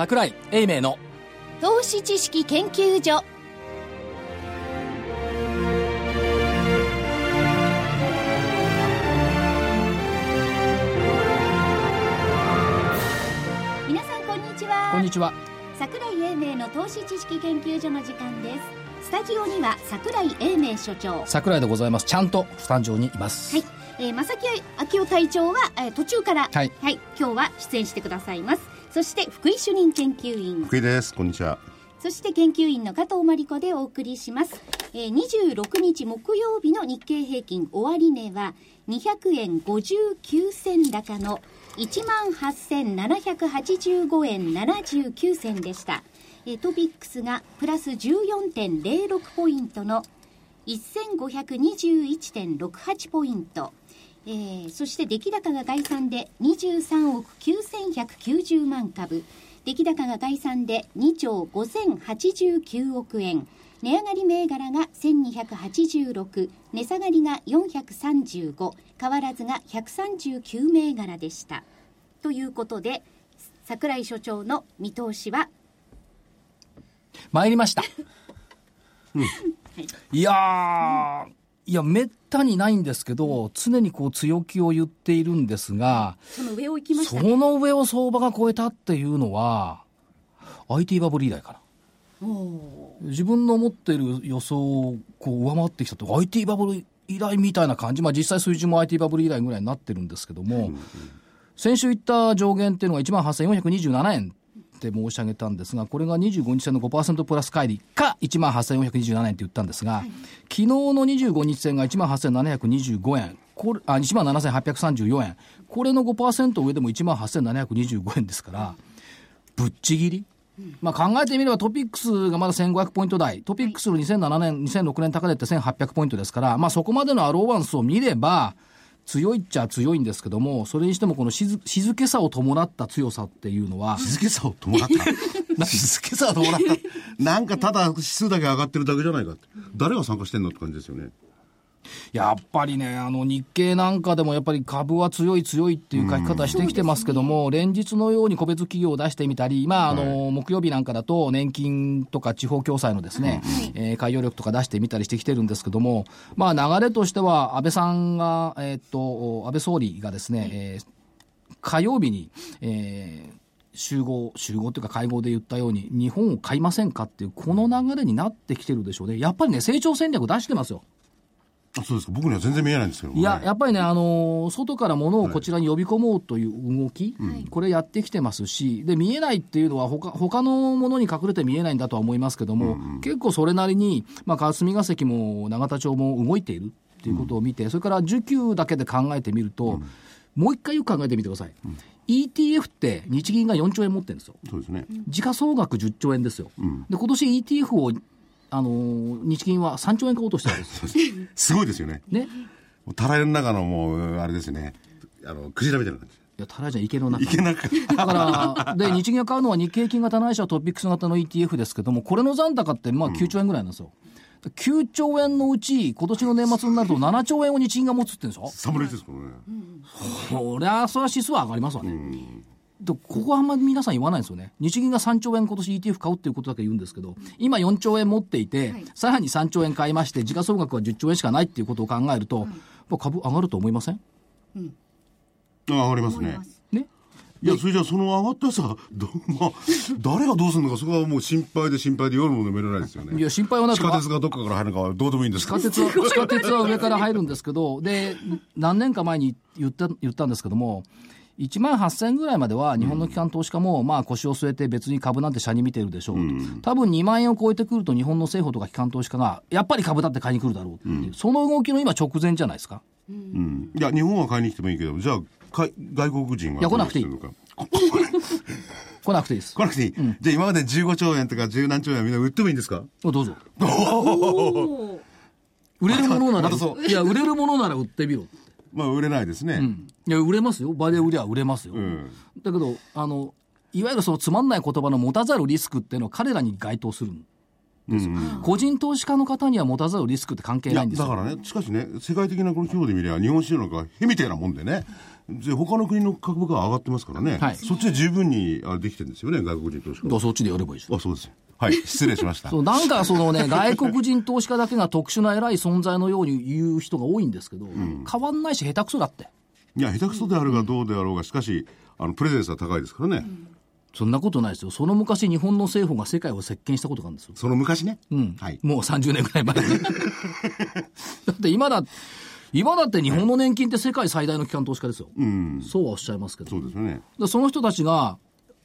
桜井英明の投資知識研究所。皆さんこんにちは。こんにちは。桜井英明の投資知識研究所の時間です。スタジオには桜井英明所長。桜井でございます。ちゃんとスタジオにいます。はい、えー、正木昭夫隊長は、えー、途中から、はい。今日は出演してくださいますそして福井主任研究員福井ですこんにちはそして研究員の加藤真理子でお送りします。えー、26日木曜日の日経平均終値は200円59銭高の18,785円79銭でした。えー、トピックスがプラス14.06ポイントの1521.68ポイント。えー、そして出来高が概算で23億9190万株。出来高が概算で2兆5089億円。値上がり銘柄が1286値下がりが435変わらずが139銘柄でした。ということで櫻井所長の見通しは？参りました、いやーいやめったにないんですけど常にこう強気を言っているんですがその上を行きましたそねの上を相場が超えたっていうのは IT バブル以来かな。自分の持っている予想をこう上回ってきたと。IT バブル以来みたいな感じ、まあ、実際水準も IT バブル以来ぐらいになってるんですけども、先週言った上限っていうのが1万8427円って申し上げたんですが、これが25日線の5%プラス乖離か1万8427円って言ったんですが、昨日の25日線が1万8725円。これあ1万7834円、これの5%上でも1万8725円ですから、ぶっちぎり、まあ、考えてみればトピックスがまだ1500ポイント台、トピックスの2007年、2006年高値って1800ポイントですから、まあ、そこまでのアローワンスを見れば、強いっちゃ強いんですけども、それにしてもこの静静けさを伴った強さっていうのは、静けさを伴った？静けさを伴った？なんかただ指数だけ上がってるだけじゃないかって。誰が参加してんのって感じですよねやっぱりね、あの日経なんかでもやっぱり株は強い強いっていう書き方してきてますけども、連日のように個別企業を出してみたり、まあ、あの、木曜日なんかだと年金とか地方共済のですね、えー海洋力とか出してみたりしてきてるんですけども、まあ流れとしては安倍さんが、えーっと、安倍総理がですね、えー火曜日に、えー集合、集合というか会合で言ったように、日本を買いませんかっていう、この流れになってきてるでしょうね。やっぱりね、成長戦略出してますよ。あそうですか。僕には全然見えないんですけどいや、やっぱりね、あのー外から物をこちらに呼び込もうという動き、これやってきてますし、で、見えないっていうのは他、他のものに隠れて見えないんだとは思いますけども、結構それなりに、まあ、霞が関も永田町も動いているっていうことを見て、それから需給だけで考えてみると、もう一回よく考えてみてください。ETF って日銀が4兆円持ってるんですよ。そうですね。時価総額10兆円ですよ。で、今年 ETF を、あのー日銀は3兆円買おうとしてるんですよ。すごいですよねね。たらいの中のもうあれですねあのクジラみたいな感じいや、たらじゃ池の中。いけなかっただから、で、日銀が買うのは日経金型ないしはトピックス型の ETF ですけども、これの残高ってまあ9兆円ぐらいなんですよ。9兆円のうち、今年の年末になると7兆円を日銀が持つってんでし侍ですからねょそりゃ、それは指数は上がりますわね。でここはあんまり皆さん言わないんですよね。日銀が3兆円今年 ETF 買うっていうことだけ言うんですけど、今4兆円持っていて、さらに3兆円買いまして、時価総額は10兆円しかないっていうことを考えると、まあ株上がると思いません？あ上がりますね。ね。いやそれじゃあその上がったさど、まあ、誰がどうするのかそこはもう心配で心配で夜も眠れないですよね。いや、心配はなく地下鉄がどっかから入るのかはどうでもいいんです。か地下鉄は、地下鉄は上から入るんですけど、で、何年か前に言った、言ったんですけども、1万8000円ぐらいまでは日本の機関投資家も、まあ腰を据えて別に株なんて社に見てるでしょうと、多分2万円を超えてくると日本の政府とか機関投資家がやっぱり株だって買いに来るだろうっていう、その動きの今直前じゃないですか。うん。いや日本は買いに来てもいいけどじゃあかい外国人は来なくていい。来なくていいです。来なくていい、じゃあ今まで15兆円とか10何兆円みんな売ってもいいんですか？どうぞ。売れるものなら、いや、売れるものなら売ってみろ。まあ売れないですね、いや、売れますよ。場で売りゃ売れますよ。んだけど、あの、いわゆるそのつまんない言葉の持たざるリスクっていうのは彼らに該当するんですよ。個人投資家の方には持たざるリスクって関係ないんですよ。だからねしかしね世界的なこの規模で見れば日本市場なんかへみたいなもんでねで他の国の株価が上がってますからね、はいそっちで十分にあできてるんですよね、外国人投資家。そっちでやればいいですあ、そうです。はい、失礼しました。そう、なんかそのね、外国人投資家だけが特殊な偉い存在のように言う人が多いんですけど、変わんないし下手くそだって。いや、下手くそであるがどうであろうが、しかし、あの、プレゼンスは高いですからね。そんなことないですよ。その昔日本の政府が世界を席巻したことがあるんですよ。その昔ね？うん。はい。もう30年ぐらい前に。だって今だ、今だって日本の年金って世界最大の機関投資家ですよ。うん。そうはおっしゃいますけど。そうですよね。でその人たちが、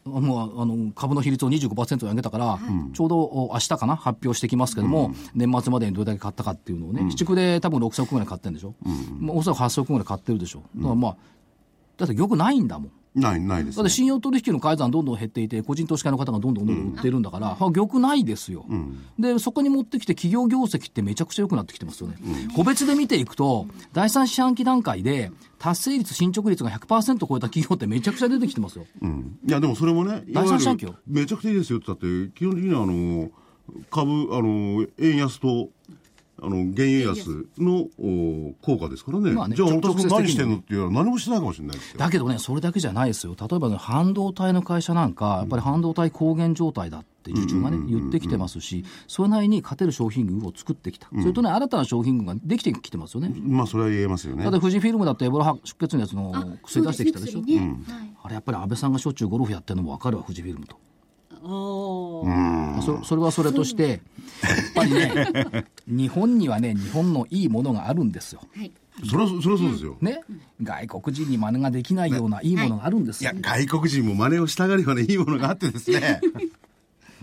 もうあの株の比率を25%に上げたから、ちょうどお明日かな、発表してきますけども、年末までにどれだけ買ったかっていうのをね、市区で多分6000億ぐらい買ってるんでしょ、まあおそらく8000億ぐらい買ってるでしょ、だからまあ、だって玉ないんだもん。ない、ないです、ね。だって信用取引の改ざんどんどん減っていて、個人投資家の方がどんどんどんどん売ってるんだから、は玉ないですよ、で、そこに持ってきて企業業績ってめちゃくちゃ良くなってきてますよね。個別で見ていくと、第三四半期段階で達成率、進捗率が100%超えた企業ってめちゃくちゃ出てきてますよ。うん。いや、でもそれもね、第三四半期よめちゃくちゃいいですよって言ったって、基本的にはあの、株、あの、円安と、あの、原油安のお効果ですからね。まあねじゃあ、直本当接的に何してんのって言うのは何もしてないかもしれない。だけどね、それだけじゃないですよ。例えばね、半導体の会社なんか、やっぱり半導体高原状態だって受注がね、言ってきてますし、それなりに勝てる商品群を作ってきた。それとね、新たな商品群ができてきてますよね。まあ、それは言えますよねだっ。て富士フィルムだってエボラ出血のやつの薬出してきたでしょ。そうすね薬ねあれやっぱり安倍さんがしょっちゅうゴルフやってるのも分かるわ、富士フィルムと。おーそそれはそれとして、やっぱりね、日本にはね、日本のいいものがあるんですよ。はいそれは、それはそうですよ。ね。外国人に真似ができないようないいものがあるんですよいや、。外国人も真似をしたがりはね、いいものがあってですね。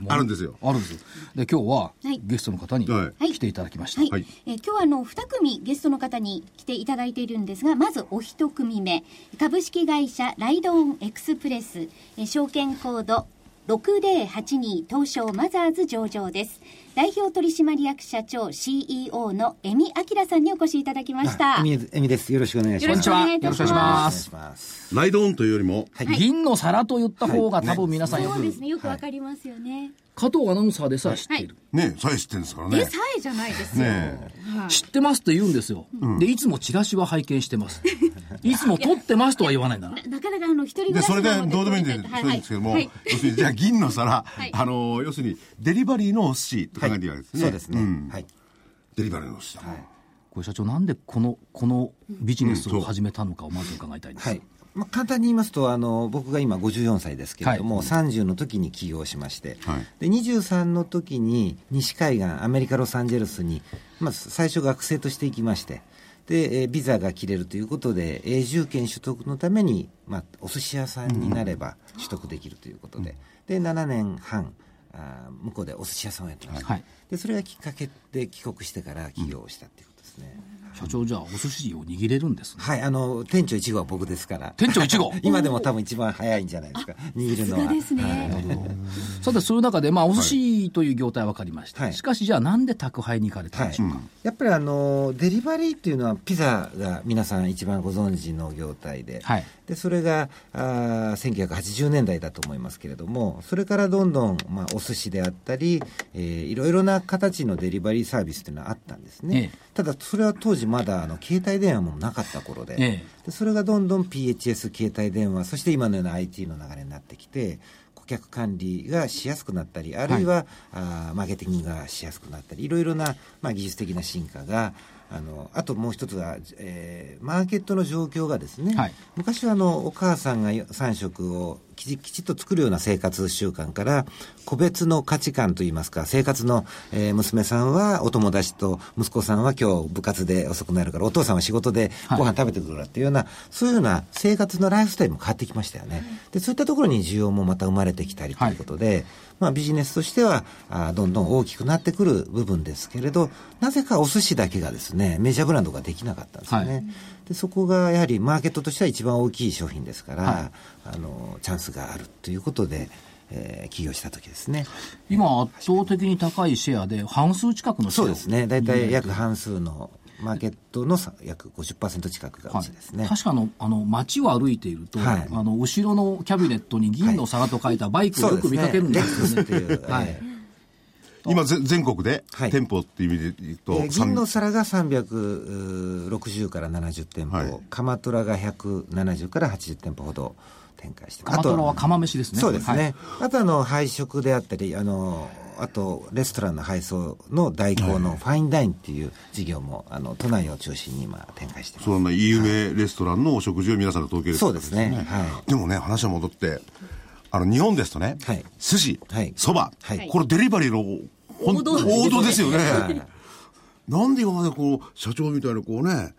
あるんですよ。あるんですよ。で、今日ははいゲストの方にはい来ていただきました。はい、はいえー今日はあの2組ゲストの方に来ていただいているんですがまずお一組目株式会社ライドオンエクスプレス、えー証券コード6082東証マザーズ上場です代表取締役社長 CEO の江見明さんにお越しいただきましたえみえみです。よろしくお願いします。こんにちは。よろしくお願いしまます。ライドオンというよりも、銀の皿と言った方が多分皆さんよく、そうですねよくわかりますよね、加藤アナウンサーでさえ知っている。ね、さえ知ってるんですからね。でさえじゃないですよ、ね知ってますって言うんですよ。で、いつもチラシは拝見してます。いつも撮ってますとは言わないんだな。なかなかあの一人暮で、らしそれでどうでもいいんで、はいそうですけども、はい要するに、じゃあ銀の皿、いあの、要するに、デリバリーのお寿司と考えていいわけですね。そうですね。んはい。デリバリーのお寿司だ。これ社長、なんでこの、このビジネスを始めたのかをまず伺いたいんです。はい。まあ、簡単に言いますと、あの、僕が今54歳ですけれども、30の時に起業しまして、はいで、23の時に西海岸、アメリカ・ロサンゼルスに、まあ、最初学生として行きまして、で、えービザが切れるということで、永住権取得のために、まあ、お寿司屋さんになれば取得できるということで、で、7年半、あー向こうでお寿司屋さんをやってました。はい。で、それがきっかけで帰国してから起業をしたっていうことですね。社長、じゃあ、お寿司を握れるんですね。はい、あの、店長1号は僕ですから。店長1号？今でも多分一番早いんじゃないですか、握るのは。ですねはいさて、そういう中で、まあ、お寿司という業態は分かりました。はいしかし、じゃあ、なんで宅配に行かれたんでしょうか？やっぱりあのデリバリーっていうのはピザが皆さん一番ご存知の業態で,、はいでそれがあー1980年代だと思いますけれどもそれからどんどん、まあ、お寿司であったり、えーいろいろな形のデリバリーサービスっていうのはあったんですね、ええただそれは当時まだあの携帯電話もなかった頃で,、えでそれがどんどん PHS 携帯電話そして今のような IT の流れになってきて顧客管理がしやすくなったりあるいは、あーマーケティングがしやすくなったりいろいろな、まあ、技術的な進化があのあともう一つは、えーマーケットの状況がですね、はい。昔はあのお母さんが3食をきちっと作るような生活習慣から個別の価値観といいますか生活の、えー娘さんはお友達と息子さんは今日部活で遅くなるからお父さんは仕事ではい。ご飯食べてくるからっていうような、そういうような生活のライフスタイルも変わってきましたよね、でそういったところに需要もまた生まれてきたりということで、まあ、ビジネスとしてはあーどんどん大きくなってくる部分ですけれどなぜかお寿司だけがですねメジャーブランドができなかったんですよね、はいでそこがやはりマーケットとしては一番大きい商品ですから、はい。あのチャンスがあるということで、えー起業した時ですね。今、圧倒的に高いシェアで、半数近くのシェアを。そうですね。大体約半数のマーケットのさ約50%近くがうですね、確かあのあの街を歩いていると、はい。あの後ろのキャビネットに銀の皿と書いたバイクをよく見かけるんですよね。はい。え今ぜ、全国で、店舗っていう意味で言うと、えー、銀の皿が360から70店舗、はい、鎌虎が170から80店舗ほど展開してます。鎌虎は釜飯ですね。そうですね。はい、あとあの、配食であったり、あの、あとレストランの配送の代行のファインダインっていう事業も、あの都内を中心に今展開してます。そんな有名レストランのお食事を皆さんが届ける、そうですね、はい、でもね話は戻ってあの日本ですとね、はい、寿司そば、はい、これデリバリーの王道王道ですよね、はい、なんで今までこう社長みたいなこうね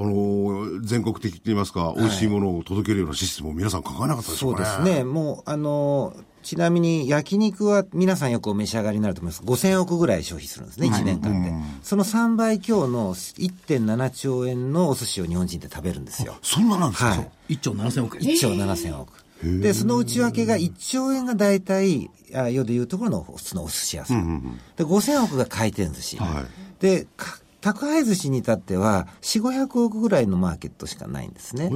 あの全国的といいますか、美味しいものを届けるようなシステムを皆さん考えなかったですかね。そうですね。もう、あのちなみに焼肉は皆さんよくお召し上がりになると思います。5000億ぐらい消費するんですね、1年間で。その3倍強の1.7兆円のお寿司を日本人って食べるんですよ。そんななんですか、はい、?1 兆7000億。1兆7000億。で、その内訳が1兆円が大体、あ世でいうところの普通のお寿司屋さん。うんうんうん、で、5000億が回転寿司。はい、で、宅配寿司に至っては、4、500億ぐらいのマーケットしかないんですね。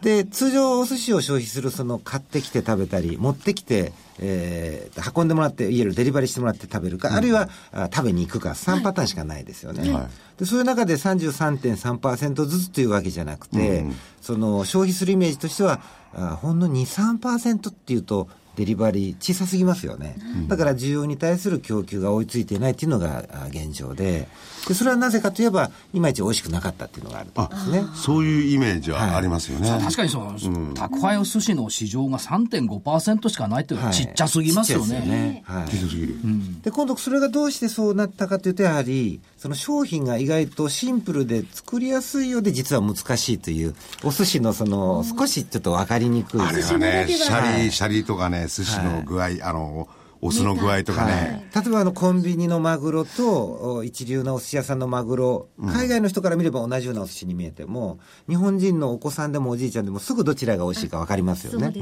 で、通常お寿司を消費する、その買ってきて食べたり、持ってきて、えー、運んでもらって、いわゆるデリバリーしてもらって食べるか、うん、あるいはあ食べに行くか、3パターンしかないですよね。はい、でそういう中で33.3%ずつというわけじゃなくて、うん、その消費するイメージとしては、あほんの2、3%っていうと、デリバリー小さすぎますよね、だから需要に対する供給が追いついていないっていうのが現状で。でそれはなぜかといえばいまいち美味しくなかったっていうのがあるんですね。そういうイメージはありますよね、はい、確かにそう、うん、宅配お寿司の市場が3.5%しかないっていうのはちっちゃすぎますよね、はい、ね、はい、ちっちゃすぎる、で今度それがどうしてそうなったかというとやはりその商品が意外とシンプルで作りやすいようで実は難しいというお寿司のその少しちょっと分かりにくい。あれはねシャリシャリとかね寿司の具合、はい、あのお酢の具合とかね、はい、例えばあのコンビニのマグロと一流のお寿司屋さんのマグロ、海外の人から見れば同じようなお寿司に見えても日本人のお子さんでもおじいちゃんでもすぐどちらが美味しいか分かりますよね。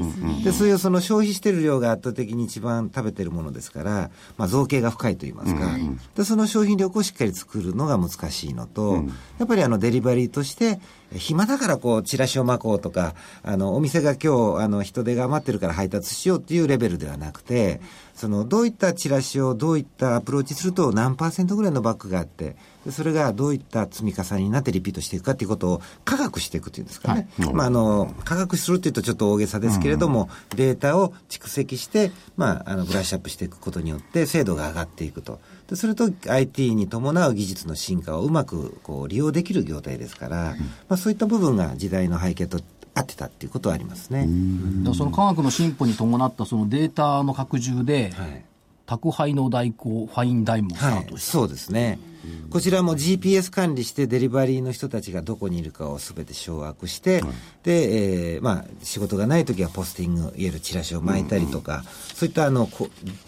で、そういうその消費してる量が圧倒的に一番食べてるものですから、まあ、造形が深いと言いますか、うん、でその商品力をしっかり作るのが難しいのと、うん、やっぱりあのデリバリーとして暇だからこう、チラシを巻こうとか、あの、お店が今日、あの、人手が余ってるから配達しようっていうレベルではなくて、その、どういったチラシをどういったアプローチすると何パーセントぐらいのバックがあって、それがどういった積み重ねになってリピートしていくかということを科学していくというんですかね。はい、まあ、あの、科学するっていうとちょっと大げさですけれども、うん、データを蓄積して、まあ、あの、ブラッシュアップしていくことによって精度が上がっていくと。でそれと IT に伴う技術の進化をうまくこう利用できる業態ですから、うん、まあ、そういった部分が時代の背景と合ってたっていうことはありますね。その科学の進歩に伴ったそのデータの拡充で、はい、宅配の代行、ファインダイもスタートした、はい、そうですね。こちらも GPS 管理してデリバリーの人たちがどこにいるかをすべて掌握して、で、えー、まあ、仕事がない時はポスティング、いわゆるチラシを巻いたりとか、そういったあの、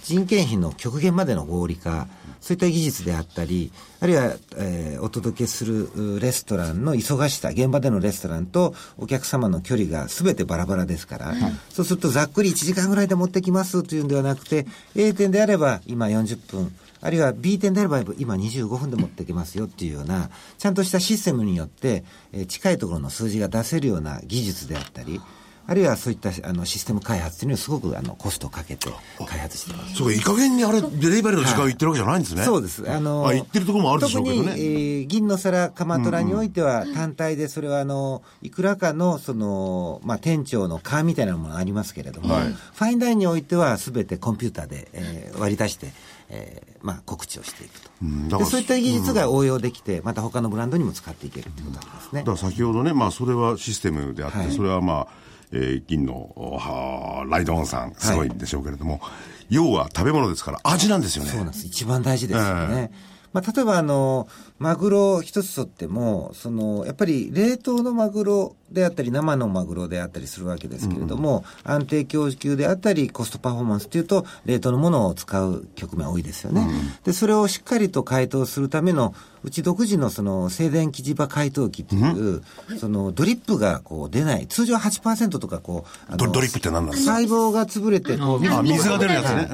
人件費の極限までの合理化、そういった技術であったり、あるいは、えー、お届けするレストランの忙しさ、現場でのレストランとお客様の距離がすべてバラバラですから、そうするとざっくり1時間ぐらいで持ってきますというんではなくて、A 店であれば今40分、あるいは B 店であれば今25分で持ってきますよっていうような、ちゃんとしたシステムによって、えー、近いところの数字が出せるような技術であったり、あるいはそういったあのシステム開発というのをすごくあのコストをかけて開発してます。そうか、いい加減にあれ、デリバリーの時間を言ってるわけじゃないんですね。はい、そうです。あの、あ、言ってるところもあるでしょうけどね。特に、えー、銀の皿、鎌虎においては、単体でそれはあの、いくらかの、その、まあ、店長の勘みたいなものがありますけれども、はい、ファインダインにおいては、すべてコンピューターで、えー、割り出して、えーまあ、告知をしていくと、うん、でそういった技術が応用できて、また他のブランドにも使っていけるということですね、だから先ほどね、まあ、それはシステムであって、はい、それはまあ、えー、銀のはライドオンさん、すごいんでしょうけれども、はい、要は食べ物ですから、味なんですよね。そうなんです。一番大事ですよね。えーまあ、例えばあの、マグロ一つとっても、その、やっぱり冷凍のマグロであったり、生のマグロであったりするわけですけれども、うん、安定供給であったり、コストパフォーマンスというと、冷凍のものを使う局面多いですよね。うん、で、それをしっかりと解凍するための、うち独自のその静電気磁場解凍機っていう、うん、そのドリップがこう出ない、通常8%とかこう、ドリップって何なんですか？細胞が潰れてこう、水が出るやつね。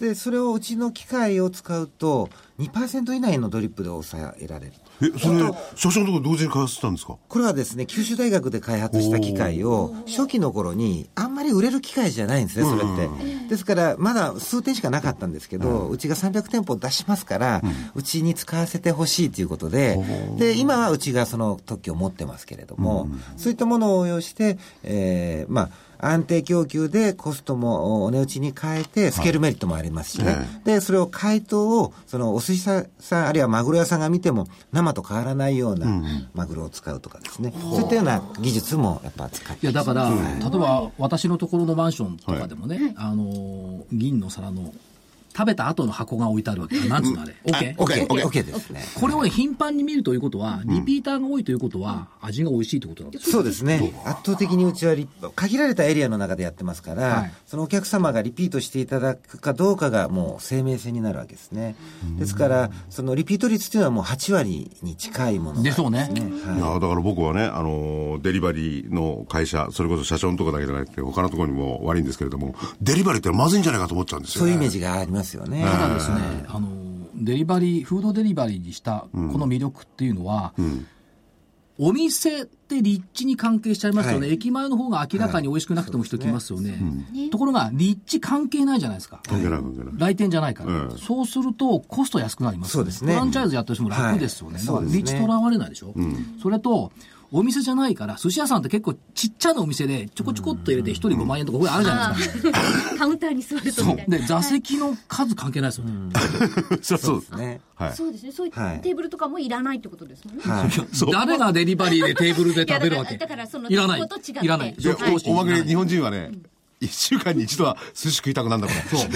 で、それをうちの機械を使うと、2%以内のドリップで抑えられる。え、それ、社長のところ同時に開発したんですか？これはですね、九州大学で開発した機械を、初期の頃に、あんまり売れる機械じゃないんですね、それって。ですから、まだ数点しかなかったんですけど、うちが300店舗出しますから、うちに使わせてほしいということで、で、今はうちがその特許を持ってますけれども、そういったものを応用して、えー、まあ、安定供給でコストもお値打ちに変えて、スケールメリットもありますしね。はい、で、それを解凍を、そのお寿司屋さん、あるいはマグロ屋さんが見ても、生と変わらないようなマグロを使うとかですね。う。ん、そういったような技術もやっぱ使っていや、だから、例えば私のところのマンションとかでもね、はい、あの、銀の皿の食べた後の箱が置いてあるわけ。なんつうのあれ？オッケー？オッケーオッケー。ですね。これをね、頻繁に見るということは、リピーターが多いということは、味が美味しいということなんですそうですね。圧倒的にうちは限られたエリアの中でやってますから、そのお客様がリピートしていただくかどうかがもう生命線になるわけですね。ですから、そのリピート率というのはもう8割に近いものでしょうね。い。や、だから僕はね、あの、デリバリーの会社、それこそ社長のところだけじゃなくて、他のところにも悪いんですけれども、デリバリーってまずいんじゃないかと思っちゃうんですよ、そういうイメージがありますよね。ですね、あのデリバリー、フードデリバリーにしたこの魅力っていうのは、うん、お店って立地に関係しちゃいますよね、はい、駅前の方が明らかに美味しくなくても人来ますよね、はいね。ところが立地関係ないじゃないですか、来店じゃないから、うん、そうするとコスト安くなります、ね、そうですね、フランチャイズやってる人も楽ですよね、はい、立地とらわれないでしょ、うん、それとお店じゃないから、寿司屋さんって結構ちっちゃなお店で、ちょこちょこっと入れて一人5万円とか、これあるじゃないですか。カウンターに座るとみたいな。で、座席の数関係ないですよね。そうですね。そうですね。そういうテーブルとかもいらないってことですもんね。誰がデリバリーでテーブルで食べるわけ？だからその、いらない。いらない。おまけで日本人はね、一週間に一度は寿司食いたくなるんだから。そう。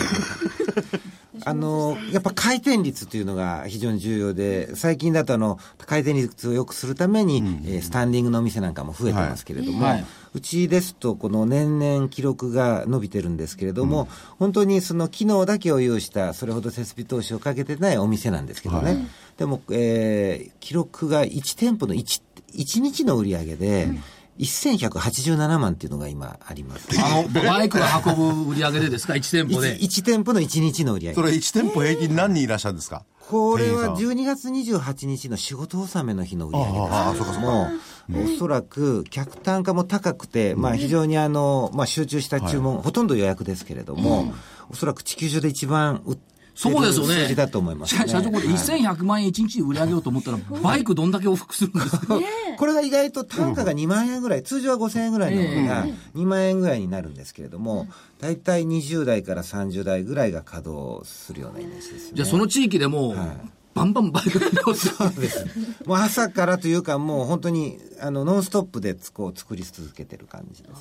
あの、やっぱ回転率というのが非常に重要で、最近だとあの、回転率を良くするために、うん、えー、スタンディングのお店なんかも増えてますけれども、はい、うちですと、この年々記録が伸びてるんですけれども、うん、本当にその機能だけを有した、それほど設備投資をかけてないお店なんですけどね、はい、でも、えー、記録が1店舗の 1, 1日の売り上げで、うん1187万っていうのが今あります。あの、バイクが運ぶ売り上げでですか ?1 店舗で。1, 1店舗の1日の売り上げ。それ1店舗平均何人いらっしゃるんですか？これは12月28日の仕事納めの日の売り上げですああ、そうかそうか。おそらく客単価も高くて、まあ非常にあの、まあ集中した注文、はい、ほとんど予約ですけれども、うん、おそらく地球上で一番売ってそうですよね。数字だと思います、ね、社長、これ1100万円1日で売り上げようと思ったら、バイクどんだけ往復するんですか？これが意外と単価が2万円ぐらい、通常は5000円ぐらいのものが2万円ぐらいになるんですけれども、大体20代から30代ぐらいが稼働するようなイメージです、ね、じゃあその地域でも、はい。バンバンバイクそうです。もう朝からというか、もう本当に、あの、ノンストップでこう作り続けてる感じです。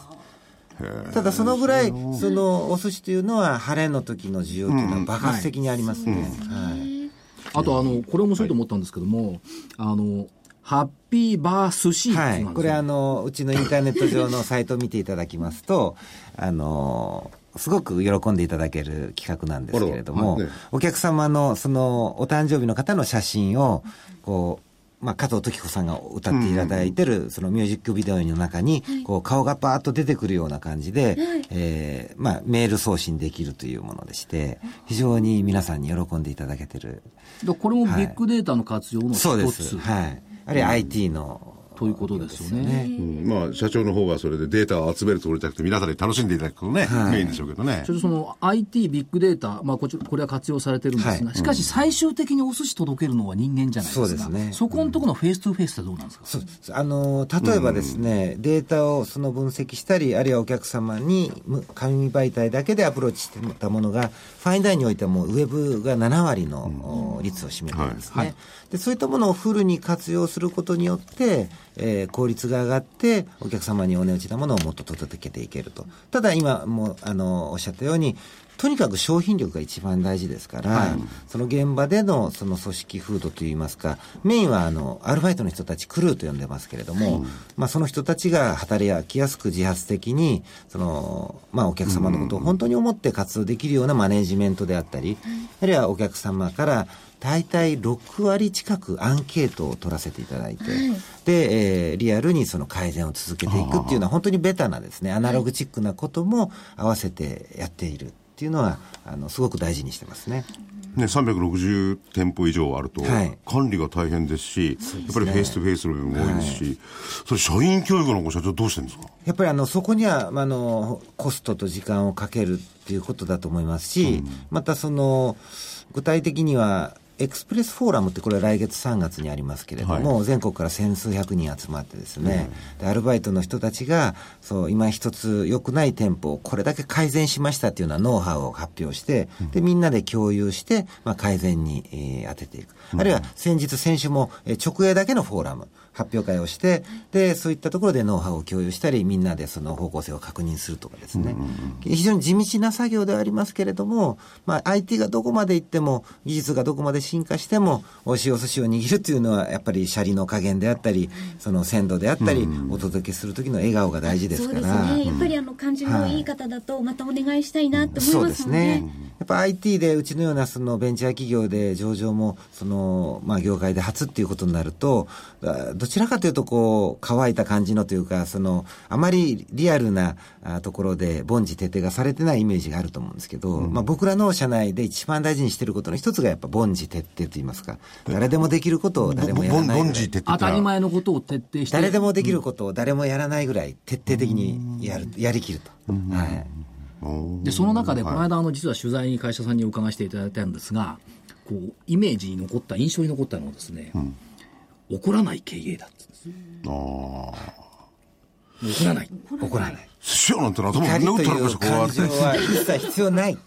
ただそのぐらいそのお寿司というのは晴れの時の需要というのは爆発的にありますね、はい。あとあのこれ面白いと思ったんですけども、あのハッピーバー寿司はい、これあのうちのインターネット上のサイトを見ていただきますとあのすごく喜んでいただける企画なんですけれども、お客様のそのお誕生日の方の写真をこうまあ、加藤時子さんが歌っていただいてる、そのミュージックビデオの中に、こう、顔がパーッと出てくるような感じで、えまあ、メール送信できるというものでして、非常に皆さんに喜んでいただけてる。これもビッグデータの活用の一つ、そうです。はい。あるいは IT のということですよね。うん、まあ、社長の方はそれでデータを集めるつもりじゃなくて、皆さんに楽しんでいただくことね、はい、メインでしょうけどね。ちょっとその IT、ビッグデータ、まあこち、これは活用されてるんですが、はい、しかし最終的にお寿司届けるのは人間じゃないですか。そうですね。そこのところの face to face ってどうなんですか、そうあの、例えばですね、うん、データをその分析したり、あるいはお客様に紙媒体だけでアプローチしてたものが、ファインダインにおいてはもうウェブが7割の率を占めてるんですね。はいでそういったものをフルに活用することによって、えー、効率が上がってお客様にお値打ちなものをもっと届けていけると。ただ今もあのおっしゃったようにとにかく商品力が一番大事ですから、はい、その現場でのその組織風土といいますか、メインはあのアルバイトの人たち、クルーと呼んでますけれども、はい、まあ、その人たちが働きやすく自発的に、そのまあ、お客様のことを本当に思って活動できるようなマネジメントであったり、あるいはお客様から大体6割近くアンケートを取らせていただいて、はい、で、えー、リアルにその改善を続けていくっていうのは本当にベタなですね、アナログチックなことも合わせてやっているっていうのは、あの、すごく大事にしてますね。ね、360店舗以上あると、管理が大変ですし、やっぱり face to face の部分も多いですし、それ社員教育のご社長どうしてるんですか？やっぱりあの、そこには、あの、コストと時間をかけるっていうことだと思いますし、またその、具体的には、エクスプレスフォーラムってこれ来月3月にありますけれども、はい、全国から千数百人集まってですね、うん、でアルバイトの人たちがそう今一つ良くない店舗をこれだけ改善しましたっていうようなノウハウを発表して、うん、でみんなで共有して、まあ、改善に、えー、当てていく、うん、あるいは先日先週も、えー、直営だけのフォーラム発表会をして、で、そういったところでノウハウを共有したり、みんなでその方向性を確認するとかですね、非常に地道な作業ではありますけれども、まあ、IT がどこまでいっても、技術がどこまで進化しても、美味しいお寿司を握るっていうのは、やっぱりシャリの加減であったり、その鮮度であったり、お届けする時の笑顔が大事ですから。ね。やっぱりあの、感じのいい方だと、またお願いしたいなって思いますね。そうですね。やっぱ IT でうちのようなそのベンチャー企業で上場もそのまあ業界で初っていうことになるとどちらかというとこう乾いた感じのというかそのあまりリアルなところで凡事徹底がされてないイメージがあると思うんですけど、うん、まあ僕らの社内で一番大事にしていることの一つがやっぱ凡事徹底と言いますか。誰でもできることを誰もやらない当たり前のことを徹底して。誰でもできることを誰もやらないぐらい徹底的にやるやりきると。はい。でその中で、この間、あの実は取材に会社さんにお伺いしていただいたんですが、こうイメージに残った、印象に残ったのはですね、うん、怒らない経営だったんです。あ怒らない。怒らない。寿司屋なんて頭怒りとい。う感情は一切必要ない。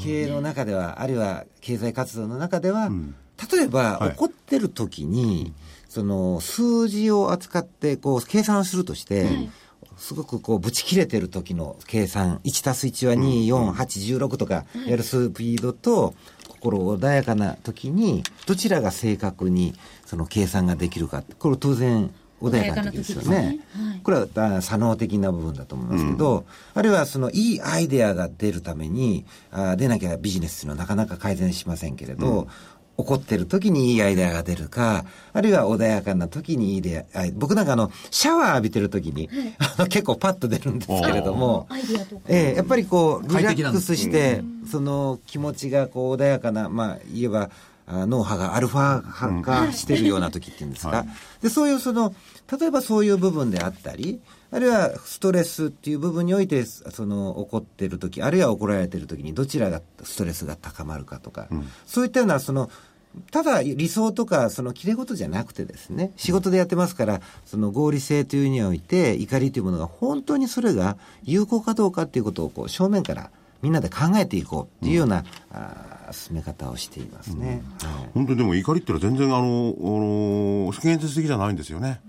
経営の中では、あるい。は経済活動の中では、うん、例えば、はい、怒ってる時に、その数字を扱ってこう計算するとして、はいすごくこう、ぶち切れてる時の計算、1たす1は2、4、8、16とかやるスピードと、心穏やかな時に、どちらが正確にその計算ができるか。これ当然、穏やかな時ですよね。ねはい、これは左脳的な部分だと思いますけど、うん、あるいはそのいいアイデアが出るために、あ出なきゃビジネスっていうのはなかなか改善しませんけれど、うん怒ってる時にいいアイデアが出るか、あるいは穏やかな時にいいデア、僕なんかあの、シャワー浴びてる時に、はい、結構パッと出るんですけれども、えー、やっぱりこう、リラックスして、その気持ちがこう穏やかな、まあ言えば、脳波がアルファ波化してるような時っていうんですか、はい、でそういうその例えばそういう部分であったりあるいはストレスっていう部分においてその怒ってる時あるいは怒られてる時にどちらがストレスが高まるかとか、うん、そういったようなそのただ理想とかその切れ事じゃなくてですね仕事でやってますからその合理性というにおいて怒りというものが本当にそれが有効かどうかっていうことをこう正面からみんなで考えていこうっていうような、うん、あ進め方をしていますね、うん。はい、本当にでも怒りってのは全然あの、あの、世間的じゃないんですよね。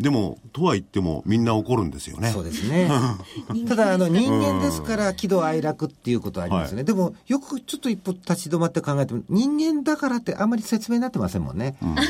でも、とは言っても、みんな怒るんですよね。そうですね。ただ、あの、人間ですから、喜怒哀楽っていうことはありますね。はい、でも、よくちょっと一歩立ち止まって考えても、人間だからってあんまり説明になってませんもんね。うん、ど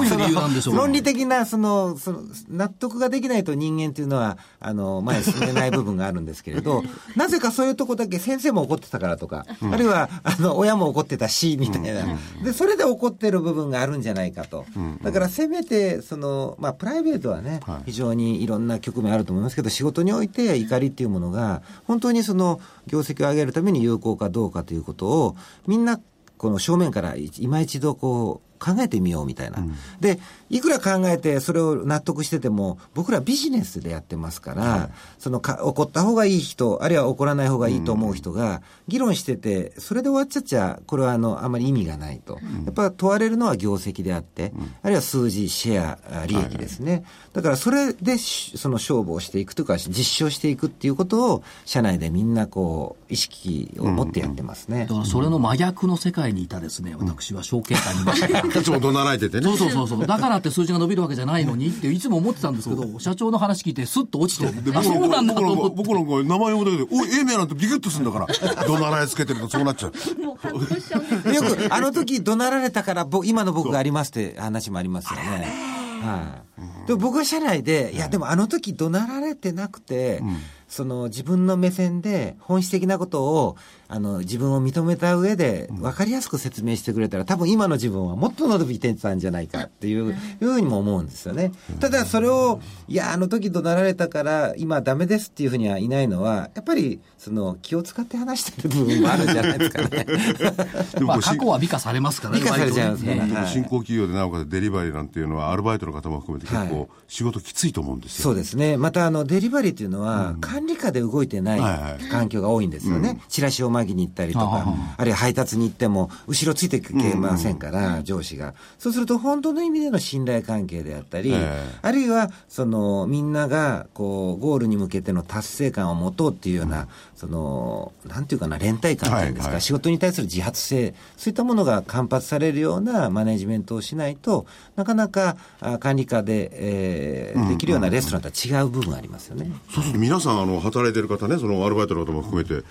ういう理由なんでしょう論理的な、その、その、納得ができないと人間っていうのは、あの、前進めない部分があるんですけれど、なぜかそういうとこだけ先生も怒ってたからとか、うん、あるいは、あの、親も怒ってたし、みたいな、うん。で、それで怒ってる部分があるんじゃないかと。だから、せめて、その、まあ、プライベートはね、はい、非常にいろんな局面あると思いますけど、仕事において怒りっていうものが、本当にその業績を上げるために有効かどうかということを、みんな、この正面から今一度こう、考えてみようみたいな、うん、でいくら考えてそれを納得してても僕らビジネスでやってますから、はい、そのか怒った方がいい人あるいは怒らない方がいいと思う人が議論しててそれで終わっちゃっちゃこれはあのあまり意味がないと、うん、やっぱ問われるのは業績であって、うん、あるいは数字シェア利益ですね、はい、だからそれでその勝負をしていくというか実証していくっていうことを社内でみんなこう意識を持ってやってますね、だからそれの真逆の世界にいたですね私は証券会にいましたいつも怒鳴られててね。そうそうそうそう。だからって数字が伸びるわけじゃないのにっていつも思ってたんですけど、社長の話聞いてスッと落ちて、あ、そうなんだと思って。僕なんか名前呼ぶだけで、おい、ええめやなんてビクッとするんだから、怒鳴られつけてるとそうなっちゃう。もうよく、あの時怒鳴られたから、今の僕がありますって話もありますよね。はい。でも僕は社内で、いや、でもあの時怒鳴られてなくて、うん、その自分の目線で本質的なことをあの自分を認めた上で分かりやすく説明してくれたら、多分今の自分はもっと伸びてたんじゃないかっていう、ふうにも思うんですよね。ただそれを、いや、あの時怒鳴られたから今ダメですっていうふうにはいないのは、やっぱりその気を使って話してる部分もあるんじゃないですかね。まあ過去は美化されますからね。美化されちゃいますから、ね、新興企業でなおかつデリバリーなんていうのはアルバイトの方も含めて結構仕事きついと思うんですよ。そうですね。またあのデリバリーっていうのは管理下で動いてない環境が多いんですよね。チラシをまぎに行ったりとか、あるいは配達に行っても、後ろついてけませんから、上司が。そうすると、本当の意味での信頼関係であったり、あるいは、その、みんなが、こう、ゴールに向けての達成感を持とうっていうような、その、なんていうかな、連帯感っていうんですか、仕事に対する自発性、そういったものが間発されるようなマネジメントをしないと、なかなか管理下で、えー、できるようなレストランとは違う部分ありますよね。そうすると皆さん、あの、働いてる方ね、そのアルバイトの方も含めて、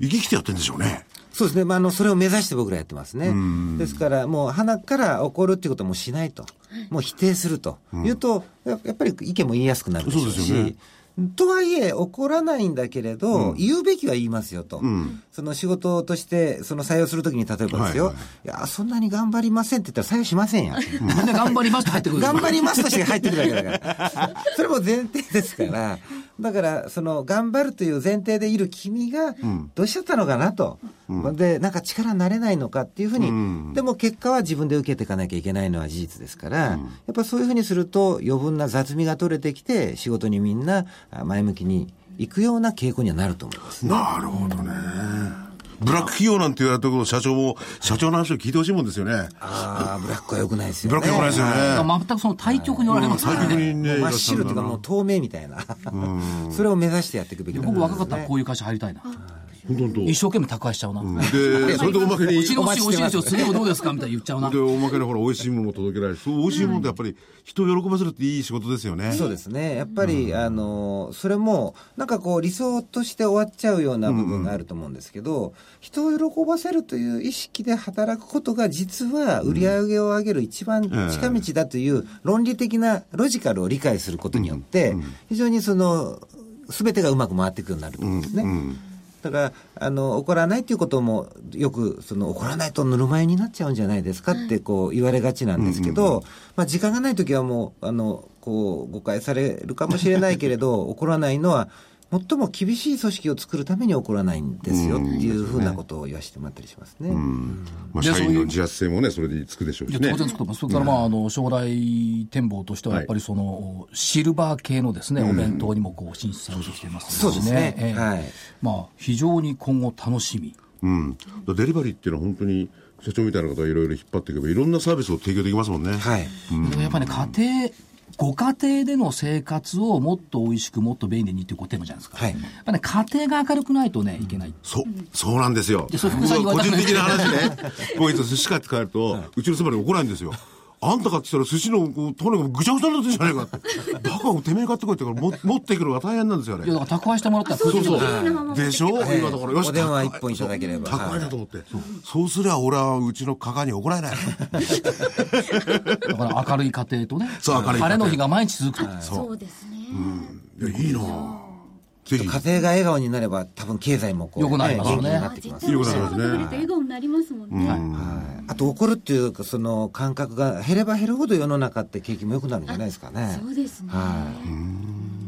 生き生きてやってるんでしょうね。そうですね、まあ、あのそれを目指して僕らやってますね。ですから、もう鼻から怒るっていうこともしないと、もう否定するというと、やっぱり意見も言いやすくなるでしょうし。うとはいえ、怒らないんだけれど、うん、言うべきは言いますよと、うん、その仕事として、その採用するときに、例えばですよ、はいはい、いや、そんなに頑張りませんって言ったら採用しませんや。なんで頑張りますと入ってくる頑張りますとして入ってくるわけだから。それも前提ですから、だから、その、頑張るという前提でいる君が、どうしちゃったのかなと。うん、で、なんか力になれないのかっていうふうに、うん、でも結果は自分で受けていかなきゃいけないのは事実ですから、うん、やっぱそういうふうにすると、余分な雑味が取れてきて、仕事にみんな前向きにいくような傾向にはなると思います、ね、なるほどね。ブラック企業なんて言われたところ、社長も、社長の話を聞いてほしいもんですよね。ああ、ブラックはよくないですよね。ブラックはよくないですよね。全くその対局におられますからね。対局にね。真っ白というかもう透明みたいな。それを目指してやっていくべきだ、僕若かったらこういう会社入りたいな。一生懸命宅配しちゃうな。で、それでおまけに。うちのおいしいですよ、次もどうですかみたいな言っちゃうな。で、おまけにほら、美味しいものを届けられる。そう、美味しいものってやっぱり、人を喜ばせるっていい仕事ですよね。そうですね。やっぱり、あの、それも、なんかこう、理想として終わっちゃうような部分があると思うんですけど、人を喜ばせるという意識で働くことが、実は売り上げを上げる一番近道だという論理的なロジカルを理解することによって、非常にその、すべてがうまく回っていくようになると思うんですね。だからあの怒らないということもよくその怒らないとぬるま湯になっちゃうんじゃないですかってこう言われがちなんですけど、まあ、時間がない時はもうあのこう誤解されるかもしれないけれど 怒らないのは最も厳しい組織を作るために起こらないんですよっていうふうなことを言わせてもらったりしますね。まあ、社員の自発性もね、それでつくでしょうしね。当然つくと思います。それからまあ、あの、将来展望としては、やっぱりその、シルバー系のですね、お弁当にもこう進出されてきてますそうですね。はい。まあ、非常に今後楽しみ。うん。デリバリーっていうのは本当に、社長みたいな方がいろいろ引っ張っていけば、いろんなサービスを提供できますもんね。はい。うん、やっぱりね、家庭、ご家庭での生活をもっと美味しく、もっと便利にっていうテーマじゃないですか。はい。やっぱね、家庭が明るくないとね、いけない。そう、そうなんですよ。で、そ個人的な話ね。僕いつ寿司買って帰ると、うちの妻に怒らないんですよ。あんた買ってきたら寿司の、こう、とにかくぐちゃぐちゃになってんじゃないかって。だからてめえ買ってこいってからも持っていくのが大変なんですよね。いや、だから宅配してもらったらそうそう。でしょ？今だから、よし。お電話一本いただければ。宅配だと思って。そうすりゃ俺はうちのかかに怒られない。だから明るい家庭とね。そう、明るい晴れの日が毎日続くと。そうですね。うん。いや、いいな家庭が笑顔になれば多分経済もこう、よくなりますよね。よくなりますね。笑顔になりますもんね。はい。あと怒るっていうその感覚が減れば減るほど世の中って景気も良くなるんじゃないですかね。そうですね。は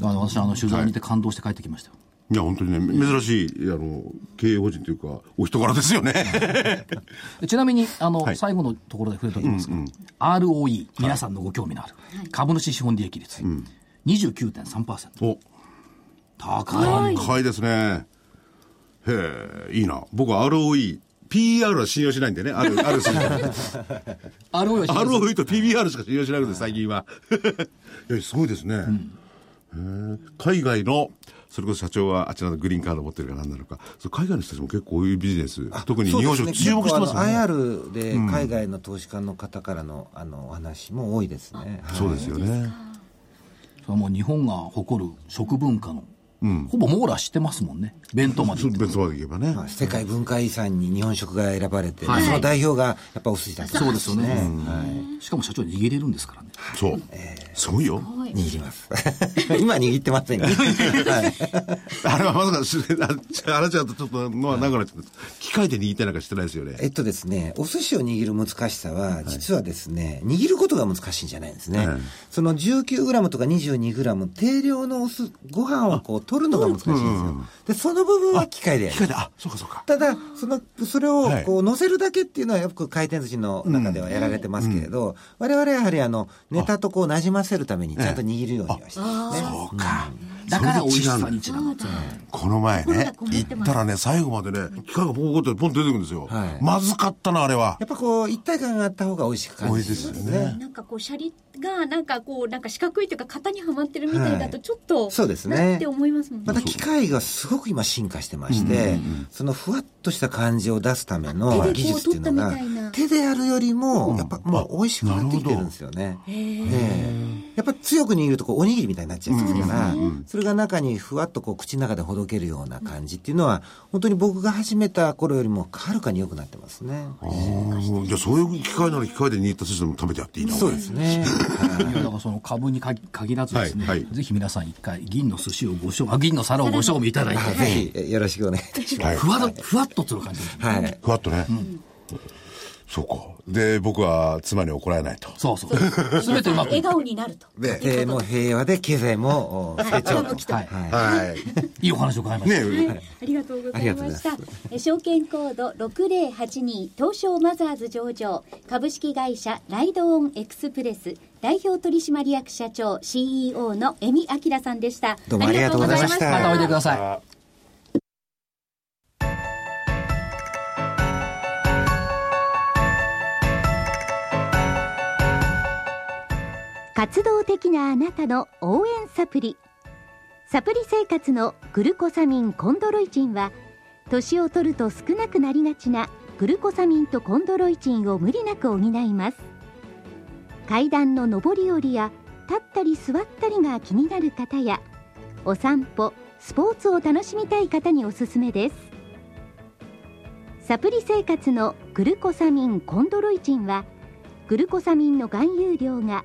い。私あの取材見て感動して帰ってきましたよ。いや、本当にね、珍しい、あの、経営法人というか、お人柄ですよね。ちなみに、あの、はい、最後のところで触れておきますが、うんうん、ROE、皆さんのご興味のある、はい、株主資本利益率、うん、29.3%。お高い。高いですね。へえ、いいな。僕は ROE、PER は信用しないんでね、ある、あるし。ROE ROE と PBR しか信用しなくて、最近は。いや、すごいですね。うん、海外の、それこそ社長はあちらのグリーンカード持ってるか何なのか、海外の人たちも結構こういうビジネス、特に日本食、注目してますよね。IR で海外の投資家の方からのあのお話も多いですね。そうですよね。それはもう日本が誇る食文化のうん、ほぼ網羅してますもんね。弁当まで。弁当までいけばね、まあ。世界文化遺産に日本食が選ばれて、はい、その代表がやっぱお寿司だった、そうですよね、はい。しかも社長握れるんですからね。そう。えー、すごいよ。握ります。今握ってません はい、あれはまさか、あらちゃんとちょっとのはながら、機械で握ってなんかしてないですよね。えっとですね、お寿司を握る難しさは、実はですね、握ることが難しいんじゃないんですね。その19グラムとか22グラム、定量のおすご飯をこう取るのが難しいんですよ。で、その部分は機械でやる。機械で、あ、そうかそうか。ただ、その、それをこう乗せるだけっていうのはよく回転寿司の中ではやられてますけれど、我々はやはりあの、ネタとこう馴染ませるためにちゃんと握るようにはしてますね。そうか。だから美味しさに違う。この前ね、行ったらね、最後までね、機械がポンポンってポンと出てくるんですよ。まずかったな、あれは。やっぱこう、一体感があった方が美味しく感じますね。なんかこう、シャリが、なんかこう、なんか四角いというか、型にはまってるみたいだと、ちょっと、そうですね。って思いますもんね。また機械がすごく今進化してまして、そのふわっとした感じを出すための技術っていうのが、手でやるよりも、やっぱもう美味しくなってきてるんですよね。やっぱ強く握るとこう、おにぎりみたいになっちゃいますから、それが中にふわっとこう口の中でほどけるような感じっていうのは、本当に僕が始めた頃よりもはるかに良くなってますね。じゃあそういう機械なら機械で握った寿司でも食べてやっていいのそうですね。いやだからその株に限らずですね、はいはい、ぜひ皆さん一回銀の寿司をご賞味、銀の皿をご賞味いただいて、ぜひよろしくお願いいたします。ふわふわっとする感じ。はい。ふわっとね。うんそうか。で、僕は妻に怒られないと。そうそう。すべてうまく。笑顔になると。で、家庭も平和で、経済も成長と。はい。はい。いいお話を伺いました。ね、はい、ありがとうございました。証券コード6082東証マザーズ上場株式会社ライドオンエクスプレス代表取締役社長 CEO の江見明さんでした。どうもありがとうございました。またおいでください。活動的なあなたの応援サプリ。サプリ生活のグルコサミンコンドロイチンは年を取ると少なくなりがちなグルコサミンとコンドロイチンを無理なく補います。階段の上り下りや立ったり座ったりが気になる方やお散歩スポーツを楽しみたい方におすすめです。サプリ生活のグルコサミンコンドロイチンはグルコサミンの含有量が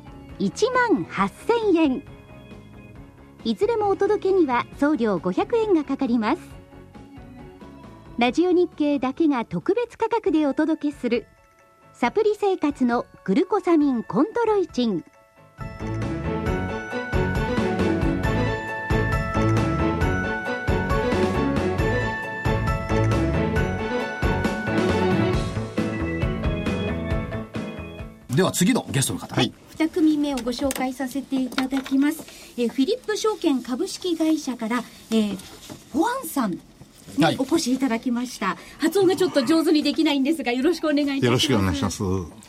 1万8000円。いずれもお届けには送料500円がかかります。ラジオ日経だけが特別価格でお届けするサプリ生活のグルコサミンコントロイチン。では次のゲストの方、はい、2組目をご紹介させていただきます、えー、フィリップ証券株式会社から、えー、ホアンさんにお越しいただきました、はい、発音がちょっと上手にできないんですがよろしくお願いいたします。よろしくお願いします。